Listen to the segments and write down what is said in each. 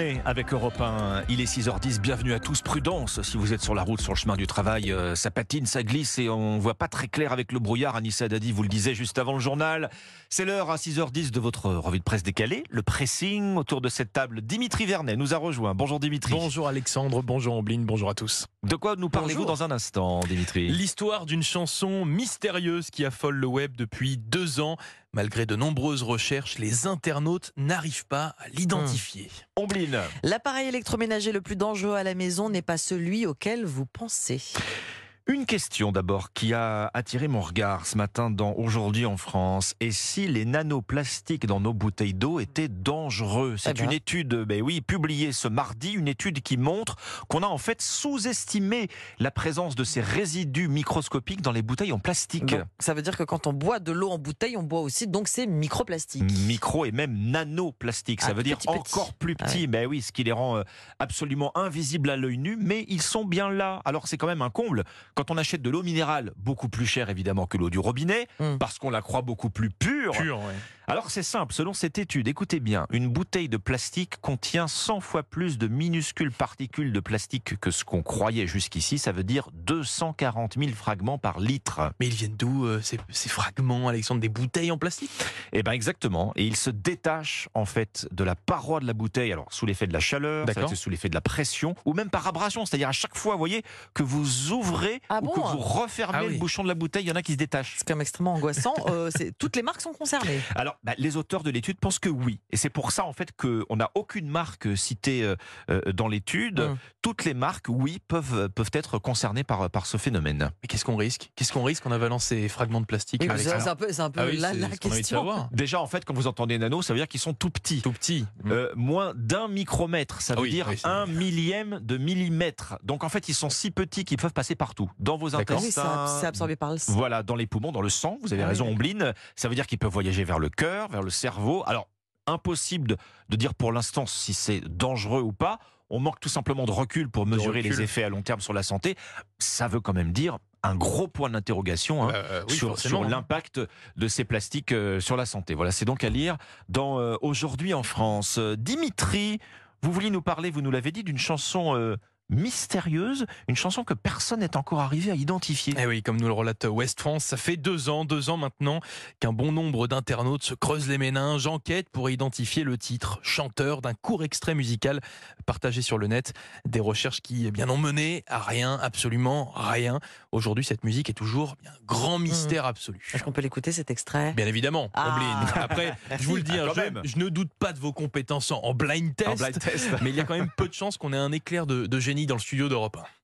journée avec Europe 1. Il est 6h10. Bienvenue à tous. Prudence si vous êtes sur la route, sur le chemin du travail. euh, ça patine, ça glisse et on voit pas très clair avec le brouillard. Anissa Dadi vous le disait juste avant le journal. C'est l'heure à 6h10 de votre revue de presse décalée. Le pressing autour de cette table. Dimitri Vernet nous a rejoint. Bonjour Dimitri. Bonjour Alexandre, bonjour Ambline, bonjour à tous. De quoi nous parlez-vous dans un instant, Dimitri? L'histoire d'une chanson mystérieuse qui affole le web depuis deux ans. Malgré de nombreuses recherches, les internautes n'arrivent pas à l'identifier. Ombline. L'appareil électroménager le plus dangereux à la maison n'est pas celui auquel vous pensez. Une question d'abord qui a attiré mon regard ce matin dans Aujourd'hui en France. Et si les nanoplastiques dans nos bouteilles d'eau étaient dangereux? C'est Eh ben. une étude, ben oui, publiée ce mardi, une étude qui montre qu'on a en fait sous-estimé la présence de ces résidus microscopiques dans les bouteilles en plastique. Donc, ça veut dire que quand on boit de l'eau en bouteille, on boit aussi donc c'est microplastique. Micro et même nanoplastiques, ça Ah, veut dire petit. encore plus Ah petit. Ben oui, ce qui les rend euh, absolument invisibles à l'œil nu, mais ils sont bien là. Alors c'est quand même un comble quand on achète de l'eau minérale, beaucoup plus chère évidemment que l'eau du robinet, Mm. parce qu'on la croit beaucoup plus pure. Ouais. Alors c'est simple, selon cette étude, écoutez bien, une bouteille de plastique contient 100 fois plus de minuscules particules de plastique que ce qu'on croyait jusqu'ici, ça veut dire 240 000 fragments par litre. Mais ils viennent d'où euh, ces, ces fragments, Alexandre Des bouteilles en plastique? Eh ben exactement. Et il se détache en fait de la paroi de la bouteille, alors sous l'effet de la chaleur, sous l'effet de la pression, ou même par abrasion. C'est-à-dire à chaque fois, vous voyez, que vous ouvrez Ah ou bon que vous refermez Ah oui. le bouchon de la bouteille, il y en a qui se détachent. C'est quand même extrêmement angoissant. Euh, toutes les marques sont concernées. Alors, bah, les auteurs de l'étude pensent que oui. Et c'est pour ça, en fait, qu'on n'a aucune marque citée euh, euh, dans l'étude. Hum. Toutes les marques, oui, peuvent, peuvent être concernées par, par ce phénomène. Mais qu'est-ce qu'on risque? Qu'est-ce qu'on risque en avalant ces fragments de plastique Oui, c'est un peu, c'est un peu Ah oui, la question. Déjà, en fait, quand vous entendez nano, ça veut dire qu'ils sont tout petits. Tout petit. Euh, moins d'un micromètre, ça Ah veut oui, dire un millième de millimètre. Donc en fait, ils sont si petits qu'ils peuvent passer partout, dans vos D'accord. Oui, c'est ab- intestins, c'est absorbé par le sang. Voilà, dans les poumons, dans le sang, vous avez Ah raison. Ombline. Ça veut dire qu'ils peuvent voyager vers le cœur, vers le cerveau. Alors, impossible de, dire pour l'instant si c'est dangereux ou pas. On manque tout simplement de recul pour mesurer recul. les effets à long terme sur la santé. Ça veut quand même dire un gros point d'interrogation hein, Euh, oui, sur, sur l'impact de ces plastiques euh, sur la santé. Voilà, c'est donc à lire dans euh, Aujourd'hui en France. Euh, Dimitri, vous vouliez nous parler, vous nous l'avez dit, d'une chanson euh, mystérieuse, une chanson que personne n'est encore arrivé à identifier. Eh oui, comme nous le relate West France, ça fait deux ans, deux ans maintenant, qu'un bon nombre d'internautes se creusent les méninges, enquêtent pour identifier le titre, chanteur d'un court extrait musical partagé sur le net. Des recherches qui eh bien ont mené à rien, absolument rien. Aujourd'hui, cette musique est toujours un grand mystère absolu. Est-ce qu'on peut l'écouter cet extrait? Bien évidemment, Ah. Après, je vous le dis, Ah, hein, je, même. je ne doute pas de vos compétences en, en blind test, En blind test. mais il y a quand même peu de chances qu'on ait un éclair de, de génie dans le studio d'Europe 1.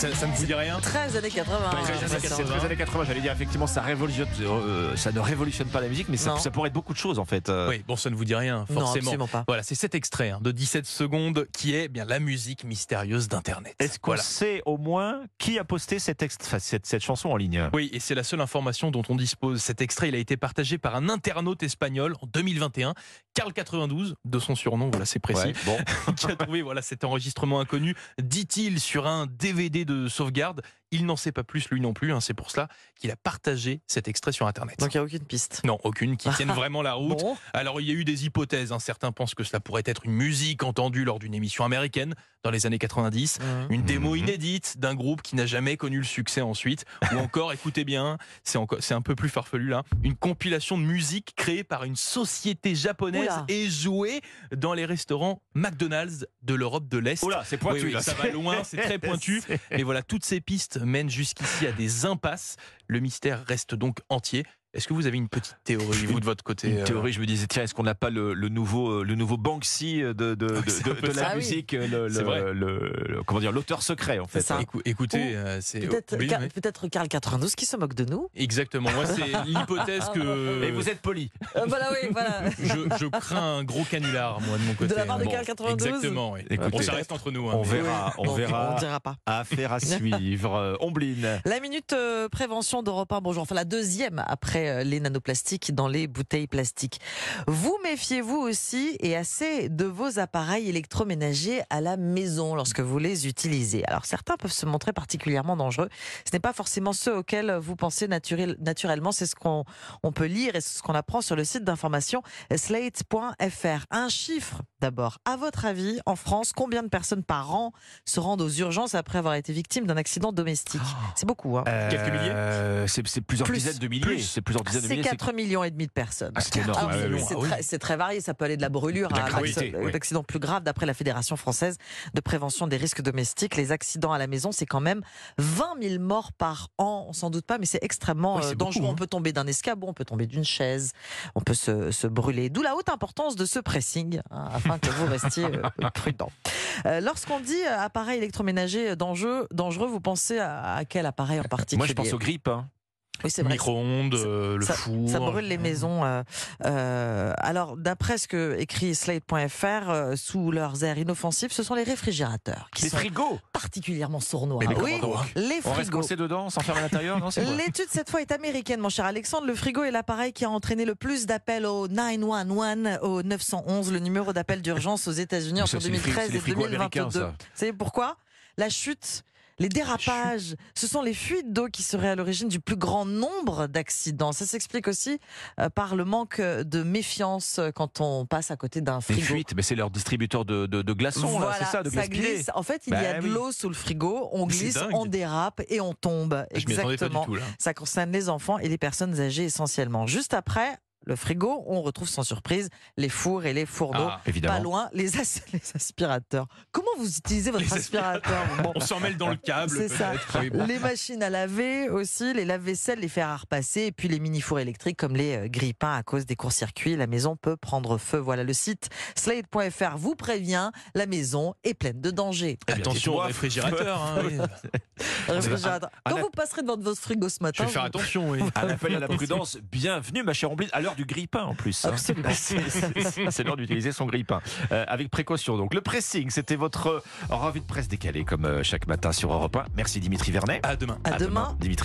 Ça, ça ne vous dit rien 13 années 80. Ouais, j'ai très années l'impression. 80. C'est les années 80, j'allais dire effectivement ça révolutionne, euh, ça ne révolutionne pas la musique, mais ça, Non. ça pourrait être beaucoup de choses en fait. euh. Oui, bon, ça ne vous dit rien, Non, forcément. absolument pas. Voilà, c'est cet extrait hein, de 17 secondes qui est bien la musique mystérieuse d'Internet. Est-ce qu'on Voilà. sait au moins qui a posté cette, ext- enfin, cette, cette chanson en ligne? Oui, et c'est la seule information dont on dispose. Cet extrait, il a été partagé par un internaute espagnol en 2021, Carl92, de son surnom, voilà, c'est précis. Ouais, bon. qui a trouvé voilà cet enregistrement inconnu, dit-il, sur un DVD de sauvegarde. Il n'en sait pas plus, lui non plus. hein, c'est pour cela qu'il a partagé cet extrait sur Internet. Donc il n'y a aucune piste. non, aucune qui tienne vraiment la route. Bon, Alors, il y a eu des hypothèses. hein. Certains pensent que cela pourrait être une musique entendue lors d'une émission américaine dans les années 90, Mhm. une démo Mhm. inédite d'un groupe qui n'a jamais connu le succès ensuite, ou encore, écoutez bien, c'est encore, c'est un peu plus farfelu là, une compilation de musique créée par une société japonaise Oula. et jouée dans les restaurants McDonald's de l'Europe de l'Est. Oula, c'est pointu oui, là. ça va loin, c'est très pointu. Et voilà, toutes ces pistes mènent jusqu'ici à des impasses. Le mystère reste donc entier. Est-ce que vous avez une petite théorie, vous, de votre côté Une euh, théorie, je me disais, tiens, est-ce qu'on n'a pas le, le nouveau, euh, le nouveau Banksy de, de, de, Ah oui, de- de la ça. Ah oui. musique, le, vrai. le, comment dire, l'auteur secret en fait. C'est ça. écou- Écoutez, Ou euh, c'est Peut-être oui, oui. peut-être Carl 92 qui se moque de nous. Exactement. Moi, c'est l'hypothèse que. Et vous êtes poli. Euh, voilà, oui, voilà. je, je crains un gros canular, moi, de mon côté. De la part de Bon, Carl 92 Exactement, oui. Écoutez, bon, ça reste entre nous. hein, on mais- verra, on verra. On dira pas. Affaire à suivre. Euh, Ombline. La minute euh, prévention d'Europe 1, bonjour. Enfin, la deuxième après après euh, les nanoplastiques dans les bouteilles plastiques. Vous méfiez-vous aussi et assez de vos appareils électroménagers à la maison lorsque vous les utilisez? Alors certains peuvent se montrer particulièrement dangereux. Ce n'est pas forcément ceux auxquels vous pensez naturel- naturellement. C'est ce qu'on on peut lire et ce qu'on apprend sur le site d'information slate.fr. Un chiffre d'abord. À votre avis, en France, combien de personnes par an se rendent aux urgences après avoir été victimes d'un accident domestique? C'est beaucoup. Hein. Quelques milliers? Euh, C'est plusieurs Plus. dizaines de milliers. C'est plusieurs dizaines de C'est milliers. 4 millions et demi de personnes. Ah, c'est énorme. Alors, Ah, c'est- oui, oui. c'est oui. très, varié, ça peut aller de la brûlure la à gravité, l'acc- oui. l'accident plus grave. D'après la Fédération française de prévention des risques domestiques, les accidents à la maison, c'est quand même 20 000 morts par an. On s'en doute pas, mais c'est extrêmement euh, dangereux. beaucoup, hein. On peut tomber d'un escabeau, on peut tomber d'une chaise, on peut se, se brûler. D'où la haute importance de ce pressing, hein, afin que vous restiez euh, prudent. Euh, Lorsqu'on dit euh, appareil électroménager dangereux, dangereux, vous pensez à, à quel appareil en particulier Moi, je pense aux grippes. hein. Oui, c'est vrai. Micro-ondes, Ça- euh, le four. Ça brûle les maisons. euh, euh, alors, d'après ce que écrit Slate.fr, euh, sous leurs airs inoffensifs, ce sont les réfrigérateurs qui Les sont frigos. particulièrement sournois. Mais les oui, les On reste frigos. coincé dedans, s'enferme à l'intérieur c'est L'étude cette fois est américaine, mon cher Alexandre. Le frigo est l'appareil qui a entraîné le plus d'appels au 911, au 911, le numéro d'appel d'urgence aux États-Unis entre ça, c'est les fri- 2013 c'est les et frigos américains, 2022. ça. Vous savez pourquoi? La chute. Les dérapages, ce sont les fuites d'eau qui seraient à l'origine du plus grand nombre d'accidents. Ça s'explique aussi euh, par le manque de méfiance euh, quand on passe à côté d'un Les frigo. fuites, mais c'est leur distributeur de, de, de glaçons, là, Voilà, c'est ça, de pilée. glisse. En fait, il y Bah a de oui. l'eau sous le frigo, on glisse, on dérape et on tombe. Je pas du Exactement. tout là. Ça concerne les enfants et les personnes âgées essentiellement. Juste après le frigo, on retrouve sans surprise les fours et les fourneaux. Ah, Évidemment. Pas loin, les, as- les aspirateurs. Comment vous utilisez votre Les aspirateur Bon, On s'en mêle dans le câble. C'est ça. peut-être, oui, bon. Les machines à laver aussi, les lave-vaisselle, les fers à repasser, et puis les mini-fours électriques comme les euh, grille-pains à cause des courts-circuits. La maison peut prendre feu. Voilà, le site slate.fr vous prévient, la maison est pleine de dangers. Eh Attention au réfrigérateur. hein, oui. Réfrigérateur. un- Quand vous passerez devant votre frigo ce Je matin, vais faire vous- attention. Oui. Un appel à la prudence. Bienvenue, ma chère Omblin, à l'heure du grille-pain en plus. hein. C'est l'heure d'utiliser son grille-pain. Euh, avec précaution. Donc, le pressing, c'était votre euh, revue de presse décalée, comme euh, chaque matin sur Europe 1. Merci Dimitri Vernet. À demain. à demain. Dimitri.